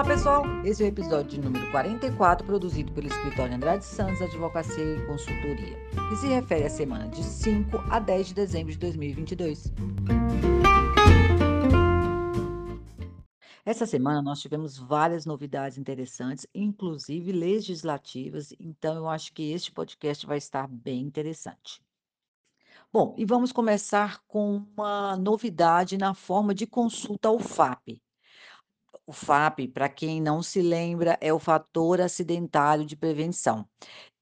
Olá, pessoal! Esse é o episódio de número 44, produzido pelo escritório Andrade Santos Advocacia e Consultoria, que se refere à semana de 5 a 10 de dezembro de 2022. Essa semana nós tivemos várias novidades interessantes, inclusive legislativas, então eu acho que este podcast vai estar bem interessante. Bom, e vamos começar com uma novidade na forma de consulta ao FAP. O FAP, para quem não se lembra, é o fator acidentário de prevenção.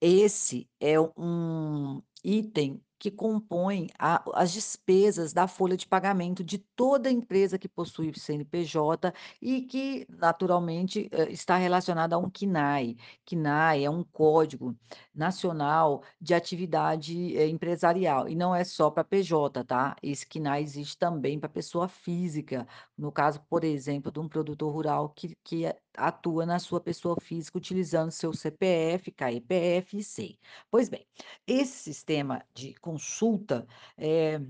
Esse é um item que compõe a as despesas da folha de pagamento de toda empresa que possui CNPJ e que, naturalmente, hã, está relacionada a um CNAE. CNAE é um Código Nacional de Atividade, eh, Empresarial, e não é só para PJ, tá. Esse CNAE existe também para pessoa física, no caso, por exemplo, de um produtor rural que que atua na sua pessoa física utilizando seu CPF, CAEPF e SEI. Pois bem, esse sistema de consulta é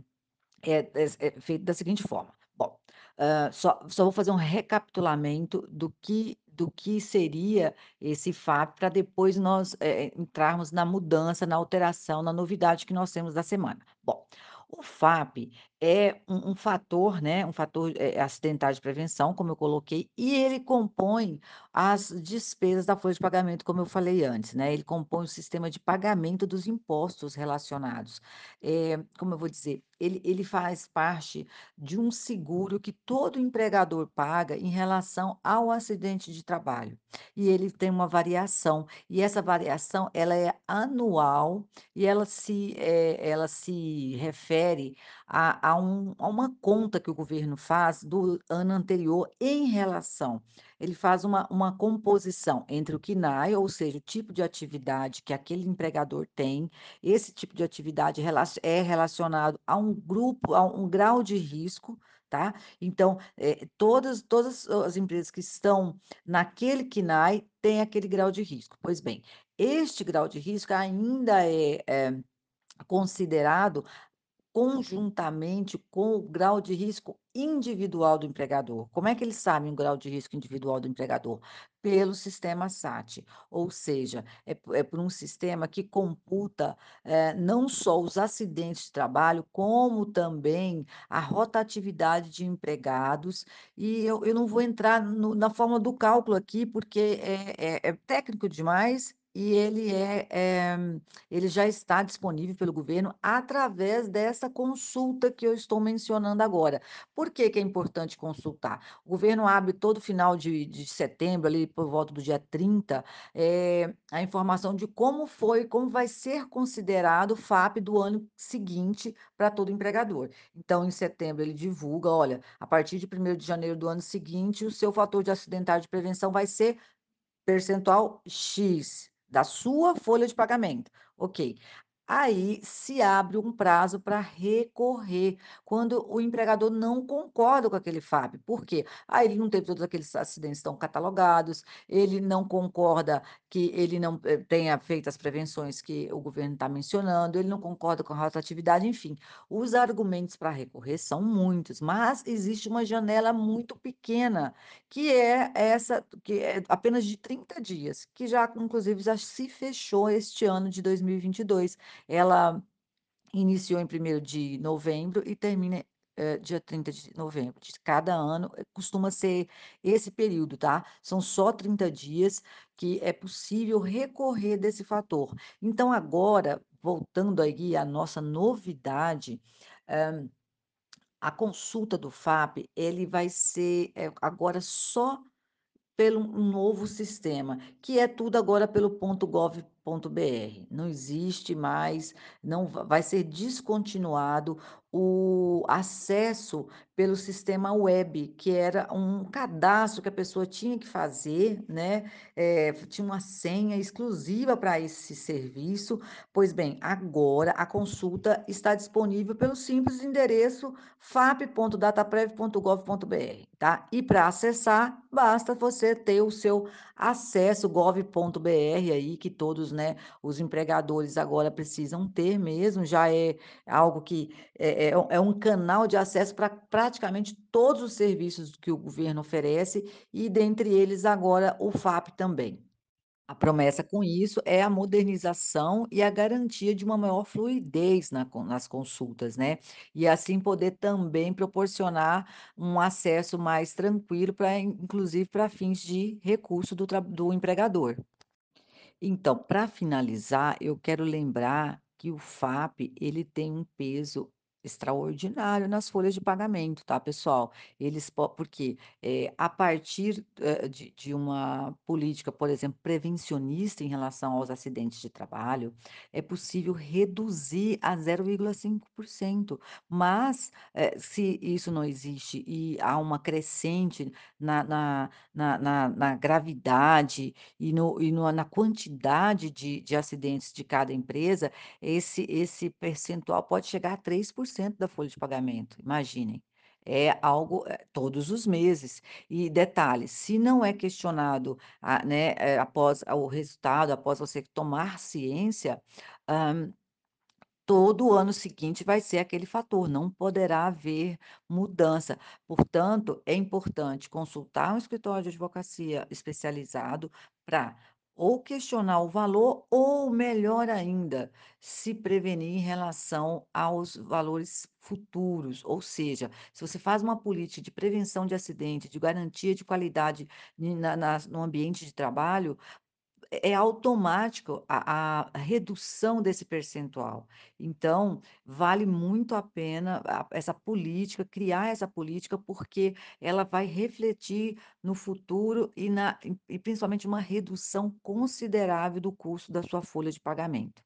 é é é feito da seguinte forma: bom, hã, só só vou fazer um recapitulamento do que do que seria esse FAP para depois nós, eh eh, entrarmos na mudança, na alteração, na novidade que nós temos da semana. Bom, o FAP é um um fator, né, um fator, eh, acidentário de prevenção, como eu coloquei, e ele compõe as despesas da folha de pagamento, como eu falei antes, né, ele compõe o sistema de pagamento dos impostos relacionados. Eh, como eu vou dizer, ele ele faz parte de um seguro que todo empregador paga em relação ao acidente de trabalho, e ele tem uma variação, e essa variação ela é anual e ela se, eh, ela se refere a a um a uma conta que o governo faz do ano anterior em relação ele faz uma uma composição entre o CNAE, ou seja, o tipo de atividade que aquele empregador tem, esse tipo de atividade é relacionado a um grupo, a um grau de risco, tá. Então, eh, todas todas as empresas que estão naquele CNAE têm aquele grau de risco. Pois bem, este grau de risco ainda é é considerado Conjuntamente com o grau de risco individual do empregador. Como é que eles sabem o grau de risco individual do empregador? Pelo sistema SAT, ou seja, é é por um sistema que computa, eh, não só os acidentes de trabalho, como também a rotatividade de empregados, e eu eu não vou entrar no na forma do cálculo aqui, porque é é é técnico demais e ele é, eh, ele já está disponível pelo governo através dessa consulta que eu estou mencionando agora. Por que que é importante consultar? O governo abre todo final de de setembro, ali por volta do dia 30, eh, a informação de como foi, como vai ser considerado o FAP do ano seguinte para todo empregador. Então, em setembro, ele divulga: "Olha, a partir de primeiro de janeiro do ano seguinte, o seu fator de acidentário de prevenção vai ser percentual X". Da sua folha de pagamento, ok. Aí se abre um prazo para recorrer, quando o empregador não concorda com aquele FAP. Por quê? Ah, ele não teve todos aqueles acidentes estão catalogados, ele não concorda que ele não, eh, tenha feito as prevenções que o governo está mencionando, ele não concorda com a rotatividade, enfim. Os argumentos para recorrer são muitos, mas existe uma janela muito pequena, que é essa que é apenas de 30 dias, que já inclusive já se fechou este ano de 2022. Ela iniciou em primeiro de novembro e termina, eh, dia 30 de novembro de cada ano, eh, costuma ser esse período, tá. São só 30 dias que é possível recorrer desse fator. Então agora, voltando aí à nossa novidade, hã, a consulta do FAP, ele vai ser, eh, agora só pelo novo sistema, que é tudo agora pelo ponto .gov.br. Não existe mais, não va vai ser descontinuado o acesso pelo sistema web, que era um cadastro que a pessoa tinha que fazer, né, eh, tinha uma senha exclusiva para esse serviço. Pois bem, agora a consulta está disponível pelo simples endereço fap.dataprev.gov.br, tá. E para acessar, basta você ter o seu acesso gov.br aí, que todos né, os empregadores agora precisam ter mesmo, já é algo que é é um é um canal de acesso pra praticamente todos os serviços que o governo oferece e dentre eles agora o FAP também. A promessa com isso é a modernização e a garantia de uma maior fluidez na nas consultas, né, e assim poder também proporcionar um acesso mais tranquilo pra inclusive pra fins de recurso do do empregador. Então, pra finalizar, eu quero lembrar que o FAP, ele tem um peso extraordinário nas folhas de pagamento, tá, pessoal. Eles po porque, eh, a partir, hã, de de uma política, por exemplo, prevencionista em relação aos acidentes de trabalho, é possível reduzir a 0,5%, mas, eh, se isso não existe e há uma crescente na na na na na gravidade e no e no na quantidade de de acidentes de cada empresa, esse esse percentual pode chegar a 3% da folha de pagamento, imaginem. É algo, eh, todos os meses. E detalhe, se não é questionado a né, eh, após o resultado, após você tomar ciência, hã, todo ano seguinte vai ser aquele fator, não poderá haver mudança. Portanto, é importante consultar um escritório de advocacia especializado pra ou questionar o valor ou, melhor ainda, se prevenir em relação aos valores futuros. Ou seja, se você faz uma política de prevenção de acidente, de garantia de qualidade na nas no ambiente de trabalho, é automático a a redução desse percentual. Então, vale muito a pena essa política, criar essa política, porque ela vai refletir no futuro e na e principalmente uma redução considerável do custo da sua folha de pagamento.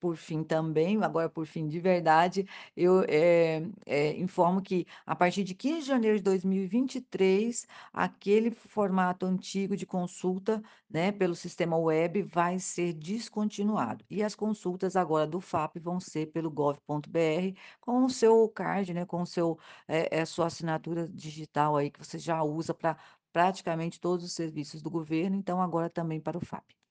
Por fim também, agora por fim de verdade, eu, eh eh, informo que a partir de 15 de janeiro de 2023, aquele formato antigo de consulta, né, pelo sistema web vai ser descontinuado. E as consultas agora do FAP vão ser pelo gov.br com o seu card, né, com o seu eh eh, sua assinatura digital aí que você já usa pra praticamente todos os serviços do governo, então agora também para o FAP.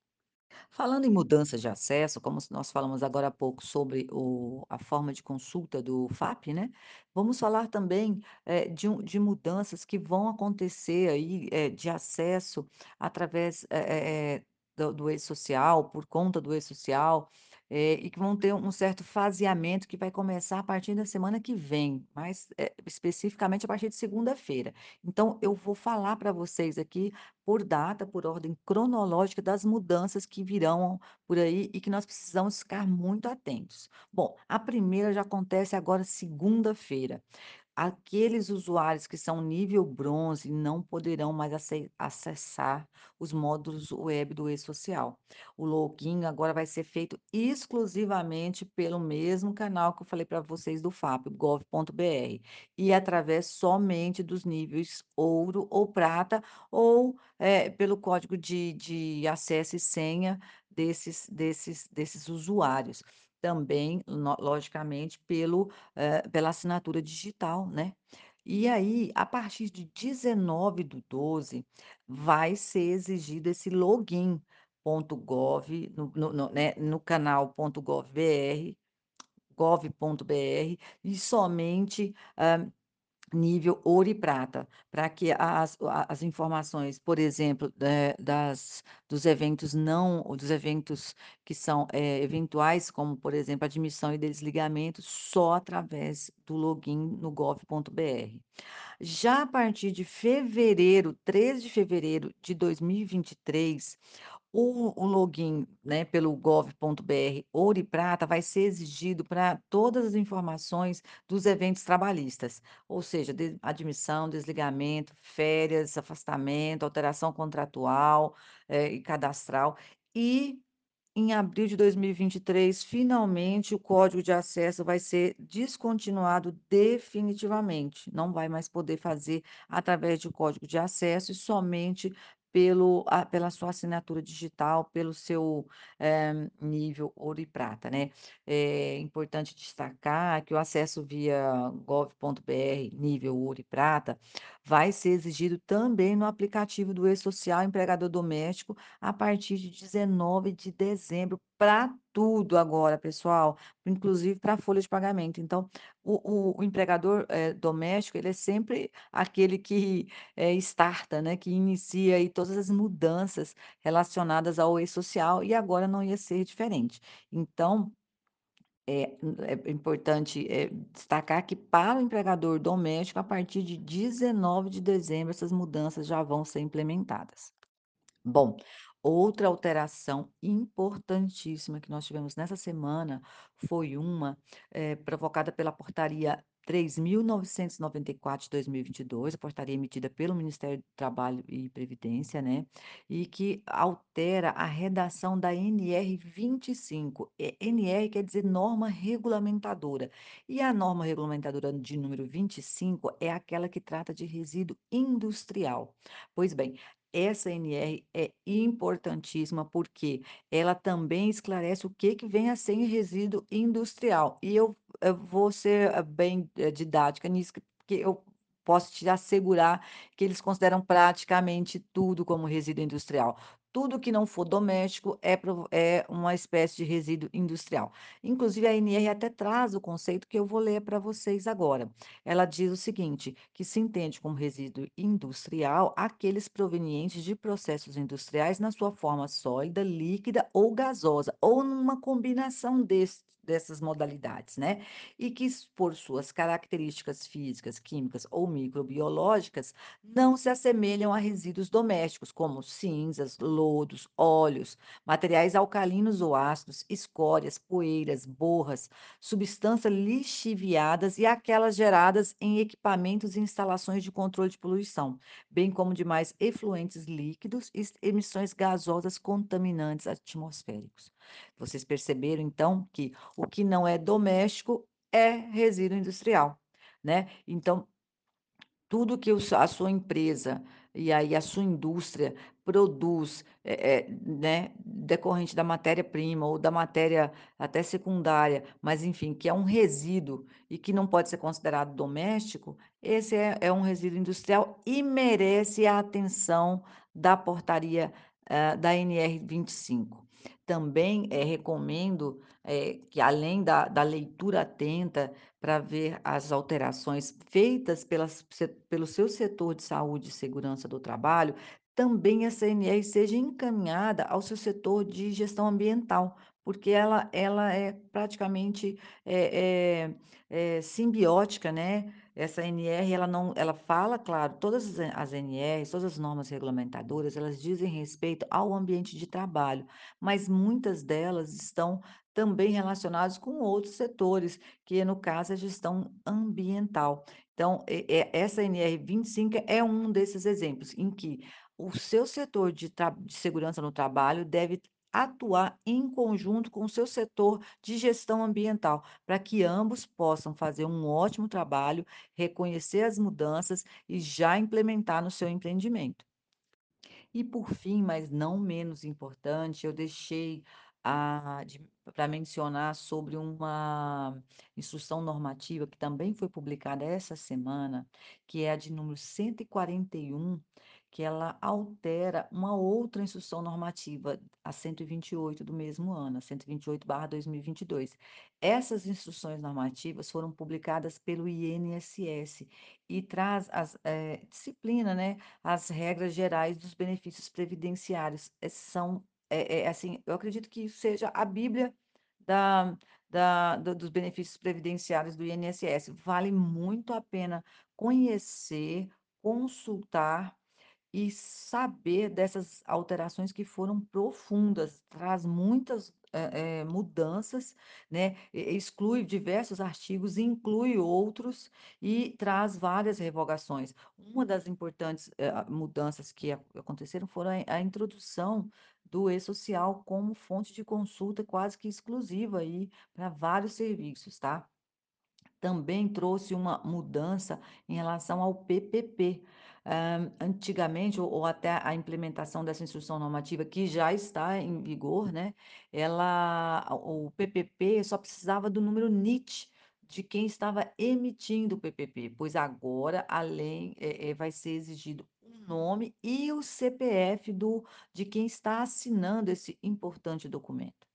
Falando em mudanças de acesso, como nós falamos agora há pouco sobre o a forma de consulta do FAP, né, vamos falar também, eh, de de mudanças que vão acontecer aí, eh, de acesso através, eh, do do E-social, por conta do E-social, eh, e que vão ter um certo faseamento que vai começar a partir da semana que vem, mais, eh, especificamente a partir de segunda-feira. Então eu vou falar pra vocês aqui, por data, por ordem cronológica das mudanças que virão por aí e que nós precisamos ficar muito atentos. Bom, a primeira já acontece agora segunda-feira. Aqueles usuários que são nível bronze não poderão mais acessar os módulos web do E-social. O login agora vai ser feito exclusivamente pelo mesmo canal que eu falei pra vocês do FAP, gov.br, e através somente dos níveis ouro ou prata ou, eh, pelo código de de acesso e senha desses desses desses usuários. Também, logicamente, pelo, eh, pela assinatura digital, né. E aí, a partir de 19/12, vai ser exigido esse login gov no no no, né, no canal gov.br gov.br e somente, hã, nível ouro e prata, pra que as as informações, por exemplo, eh, das dos eventos não dos eventos que são, eh, eventuais, como por exemplo, admissão e desligamento, só através do login no gov.br. Já a partir de fevereiro, 13 de fevereiro de 2023, o o login, né, pelo gov.br ouro e prata vai ser exigido pra todas as informações dos eventos trabalhistas, ou seja, de admissão, desligamento, férias, afastamento, alteração contratual, eh, e cadastral. E, em abril de 2023, finalmente o código de acesso vai ser descontinuado definitivamente, não vai mais poder fazer através de código de acesso e somente pelo a pela sua assinatura digital, pelo seu, eh, nível ouro e prata, né. É importante destacar que o acesso via gov.br nível ouro e prata, vai ser exigido também no aplicativo do E-Social Empregador Doméstico, a partir de 19 de dezembro, pra tudo agora pessoal, inclusive pra folha de pagamento. Então, o o o empregador, eh, doméstico, ele é sempre aquele que, eh, starta, né, que inicia aí todas as mudanças relacionadas ao E-Social e agora não ia ser diferente. Então, é é importante, eh, destacar que para o empregador doméstico, a partir de 19 de dezembro, essas mudanças já vão ser implementadas. Bom, outra alteração importantíssima que nós tivemos nessa semana, foi uma, eh, provocada pela portaria 3994 de 2022, a portaria emitida pelo Ministério do Trabalho e Previdência, né, e que altera a redação da NR 25. Eh, NR quer dizer norma regulamentadora, e a norma regulamentadora de número 25 é aquela que trata de resíduo industrial. Pois bem, essa NR é importantíssima, porque ela também esclarece o que que vem a ser resíduo industrial, e eu eu vou ser bem, eh, didática nisso, porque eu posso te assegurar que eles consideram praticamente tudo como resíduo industrial. Tudo que não for doméstico é é uma espécie de resíduo industrial. Inclusive a NR até traz o conceito que eu vou ler pra vocês agora. Ela diz o seguinte, que se entende como resíduo industrial, aqueles provenientes de processos industriais na sua forma sólida, líquida ou gasosa, ou numa combinação desse dessas modalidades, né, e que por suas características físicas, químicas ou microbiológicas, não se assemelham a resíduos domésticos, como cinzas, lodos, óleos, materiais alcalinos ou ácidos, escórias, poeiras, borras, substância lixiviadas e aquelas geradas em equipamentos e instalações de controle de poluição, bem como demais efluentes líquidos e emissões gasosas contaminantes atmosféricos. Vocês perceberam então que o que não é doméstico é resíduo industrial, né. Então, tudo que a sua empresa, e aí a sua indústria produz, eh eh, né, decorrente da matéria-prima ou da matéria até secundária, mas enfim, que é um resíduo e que não pode ser considerado doméstico, esse é é um resíduo industrial e merece a atenção da portaria, hã, da NR 25. Também, eh, recomendo, eh, que além da da leitura atenta pra ver as alterações feitas pelas pelo seu setor de saúde e segurança do trabalho, também essa NR seja encaminhada ao seu setor de gestão ambiental, porque ela ela é praticamente, eh eh eh, simbiótica, né, essa NR ela não ela fala, claro, todas as NRs, todas as normas regulamentadoras, elas dizem respeito ao ambiente de trabalho, mas muitas delas estão também relacionadas com outros setores, que no caso é gestão ambiental. Então, essa NR 25 é um desses exemplos, em que o seu setor de de segurança no trabalho deve atuar em conjunto com o seu setor de gestão ambiental, pra que ambos possam fazer um ótimo trabalho, reconhecer as mudanças e já implementar no seu empreendimento. E por fim, mas não menos importante, eu deixei, de pra mencionar sobre uma instrução normativa que também foi publicada essa semana, que é a de número 141, que ela altera uma outra instrução normativa, a 128 do mesmo ano, a 128/2022. Essas instruções normativas foram publicadas pelo INSS e traz as, eh, disciplina, né, as regras gerais dos benefícios previdenciários. Eh, são é é assim, eu acredito que seja a bíblia da da do dos benefícios previdenciários do INSS. Vale muito a pena conhecer, consultar e saber dessas alterações que foram profundas, traz muitas, eh, mudanças, né, exclui diversos artigos, inclui outros e traz várias revogações. Uma das importantes, a mudanças que aconteceram foram a a introdução do E-Social como fonte de consulta quase que exclusiva aí pra vários serviços, tá. também trouxe uma mudança em relação ao PPP. Antigamente, ou ou até a implementação dessa instrução normativa que já está em vigor, né, ela o PPP só precisava do número NIT de quem estava emitindo o PPP, pois agora além eh eh, vai ser exigido o nome e o CPF do de quem está assinando esse importante documento.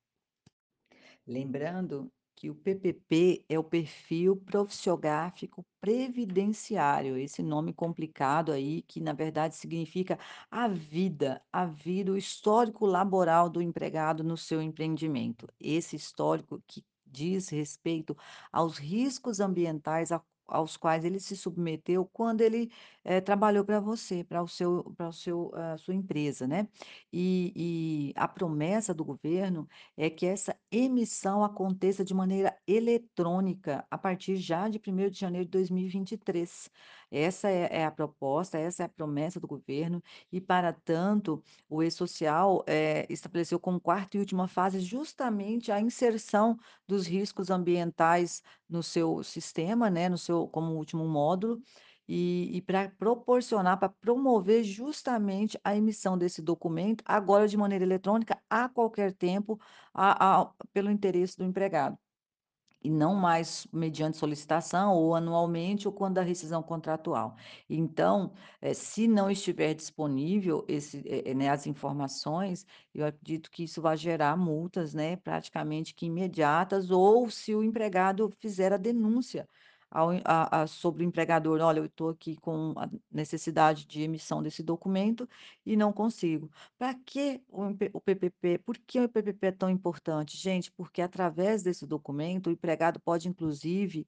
Lembrando que o PPP é o Perfil Profissiográfico Previdenciário, esse nome complicado aí que na verdade significa a vida, a vida, o histórico laboral do empregado no seu empreendimento. Esse histórico que diz respeito aos riscos ambientais aos quais ele se submeteu quando ele, eh, trabalhou para você, para o seu para o seu a sua empresa, né. E e a promessa do governo é que essa emissão aconteça de maneira eletrônica, a partir já de 1º de janeiro de 2023. Essa é é a proposta, essa é a promessa do governo e, para tanto, o E-Social, eh, estabeleceu como 4ª e última fase justamente a inserção dos riscos ambientais no seu sistema, né, no seu como último módulo, e e pra proporcionar, pra promover justamente a emissão desse documento, agora de maneira eletrônica, a qualquer tempo, a a pelo interesse do empregado. E não mais mediante solicitação ou anualmente ou quando a rescisão contratual. Então, eh, se não estiver disponível esse eh, né, as informações, eu acredito que isso vai gerar multas, né, praticamente que imediatas ou se o empregado fizer a denúncia ao a a sobre o empregador: "Olha, eu estou aqui com a necessidade de emissão desse documento e não consigo". Pra que o o PPP? Por que o PPP é tão importante? Gente, porque através desse documento o empregado pode inclusive,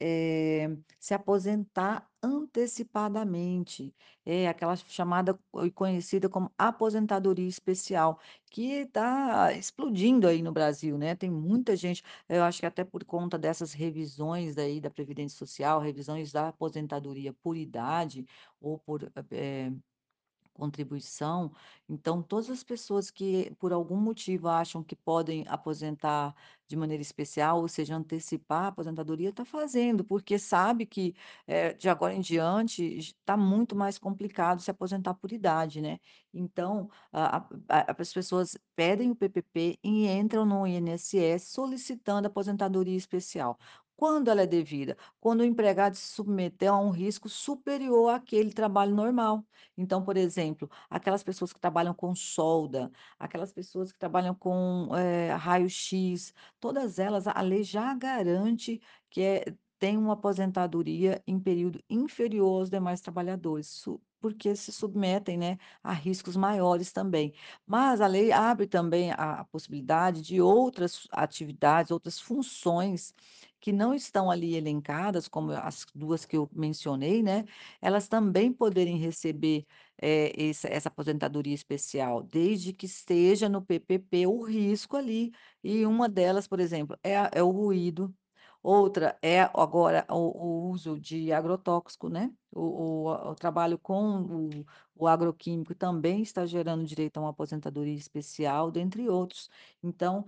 eh, se aposentar antecipadamente. É, aquela chamada e conhecida como aposentadoria especial, que tá explodindo aí no Brasil, né, tem muita gente eu acho que até por conta dessas revisões aí da previdência social, revisões da aposentadoria por idade ou por, eh, contribuição, então todas as pessoas que por algum motivo acham que podem aposentar de maneira especial, ou seja, antecipar a aposentadoria, tá fazendo, porque sabe que, eh, de agora em diante j tá muito mais complicado se aposentar por idade, né. Então, a a as pessoas pedem o PPP e entram no INSS solicitando aposentadoria especial. Quando ela é devida? Quando o empregado se submeteu a um risco superior àquele trabalho normal. Então, por exemplo, aquelas pessoas que trabalham com solda, aquelas pessoas que trabalham com, eh, raio-x, todas elas a lei já garante que, eh, tem uma aposentadoria em período inferior aos demais trabalhadores, porque se submetem, né, a riscos maiores também. Mas a lei abre também a a possibilidade de outras atividades, outras funções que não estão ali elencadas, como as 2 que eu mencionei, né, elas também poderem receber, eh, esse essa aposentadoria especial, desde que esteja no PPP o risco ali, e uma delas, por exemplo, é é o ruído, outra é agora o o uso de agrotóxico, né, o o o trabalho com o agroquímico também está gerando direito a uma aposentadoria especial, dentre outros. Então,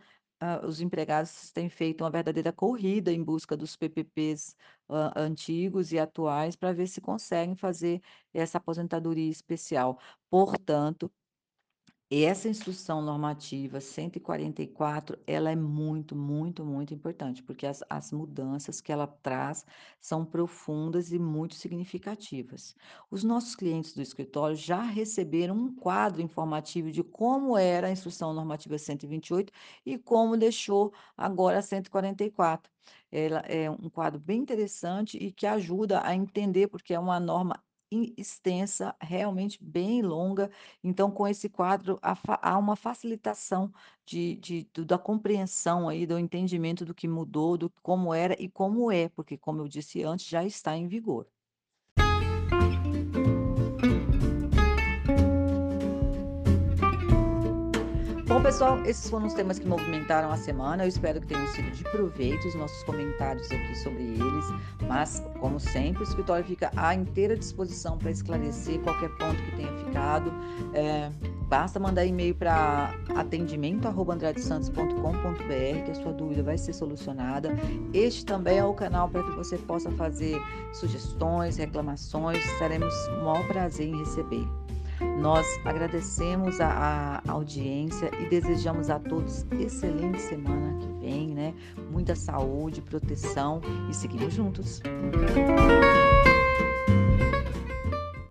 os empregados têm feito uma verdadeira corrida em busca dos PPPs, antigos e atuais pra ver se conseguem fazer essa aposentadoria especial. Portanto, essa instrução normativa 144, ela é muito, muito, muito importante, porque as as mudanças que ela traz são profundas e muito significativas. Os nossos clientes do escritório já receberam um quadro informativo de como era a instrução normativa 128 e como deixou agora a 144. Ela é um quadro bem interessante e que ajuda a entender, porque é uma norma extensa, realmente bem longa, então com esse quadro há uma facilitação de de da compreensão aí, do entendimento do que mudou, do como era e como é, porque como eu disse antes, já está em vigor. Bom, pessoal, esses foram os temas que movimentaram a semana. Eu espero que tenham sido de proveito os nossos comentários aqui sobre eles. Mas, como sempre, o escritório fica à inteira disposição para esclarecer qualquer ponto que tenha ficado. É, basta mandar e-mail para atendimento@andradesantos.com.br que a sua dúvida vai ser solucionada. Este também é o canal para que você possa fazer sugestões, reclamações. Teremos maior prazer em receber. Nós agradecemos a, a, audiência e desejamos a todos excelente semana que vem, né? Muita saúde, proteção e seguimos juntos. Música